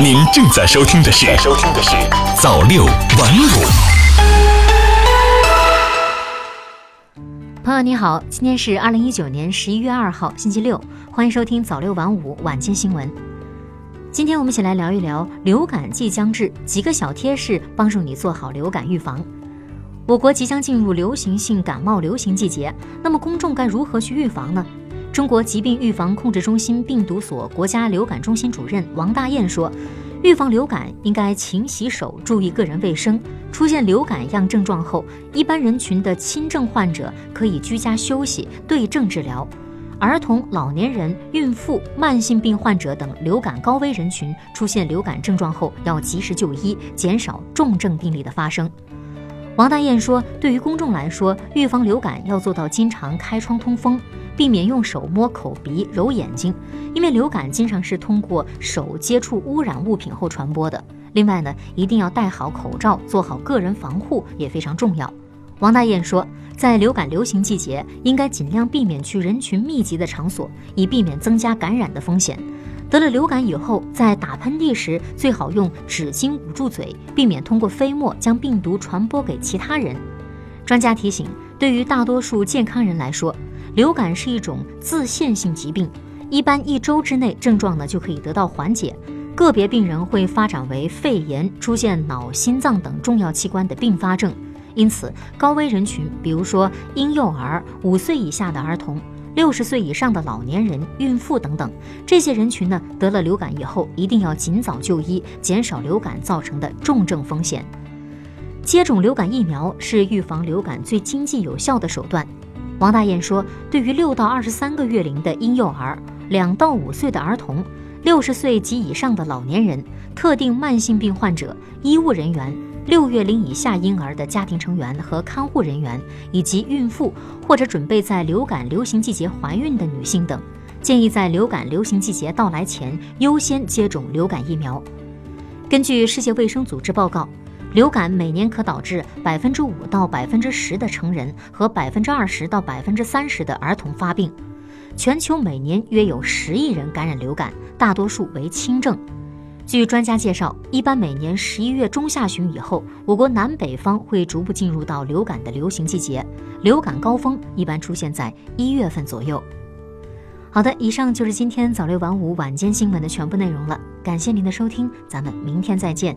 您正在收听的是《收听的是早六晚五》。朋友你好，今天是二零一九年十一月二号，星期六，欢迎收听早六晚五晚间新闻。今天我们一起来聊一聊流感即将至，几个小贴士帮助你做好流感预防。我国即将进入流行性感冒流行季节，那么公众该如何去预防呢？中国疾病预防控制中心病毒所国家流感中心主任王大燕说，预防流感应该勤洗手，注意个人卫生。出现流感样症状后，一般人群的轻症患者可以居家休息，对症治疗；儿童、老年人、孕妇、慢性病患者等流感高危人群出现流感症状后，要及时就医，减少重症病例的发生。王大燕说，对于公众来说，预防流感要做到经常开窗通风。避免用手摸口鼻、揉眼睛，因为流感经常是通过手接触污染物品后传播的。另外呢，一定要戴好口罩，做好个人防护也非常重要。王大燕说，在流感流行季节，应该尽量避免去人群密集的场所，以避免增加感染的风险。得了流感以后，在打喷嚏时最好用纸巾捂住嘴，避免通过飞沫将病毒传播给其他人。专家提醒，对于大多数健康人来说，流感是一种自限性疾病，一般一周之内症状呢就可以得到缓解。个别病人会发展为肺炎，出现脑、心脏等重要器官的并发症。因此，高危人群，比如说婴幼儿、五岁以下的儿童、六十岁以上的老年人、孕妇等等，这些人群呢得了流感以后，一定要尽早就医，减少流感造成的重症风险。接种流感疫苗是预防流感最经济有效的手段。王大燕说：“对于六到二十三个月龄的婴幼儿、两到五岁的儿童、六十岁及以上的老年人、特定慢性病患者、医务人员、六月龄以下婴儿的家庭成员和看护人员，以及孕妇或者准备在流感流行季节怀孕的女性等，建议在流感流行季节到来前优先接种流感疫苗。”根据世界卫生组织报告。流感每年可导致百分之五到百分之十的成人和百分之二十到百分之三十的儿童发病，全球每年约有十亿人感染流感，大多数为轻症。据专家介绍，一般每年十一月中下旬以后，我国南北方会逐步进入到流感的流行季节，流感高峰一般出现在一月份左右。好的，以上就是今天早六晚五晚间新闻的全部内容了，感谢您的收听，咱们明天再见。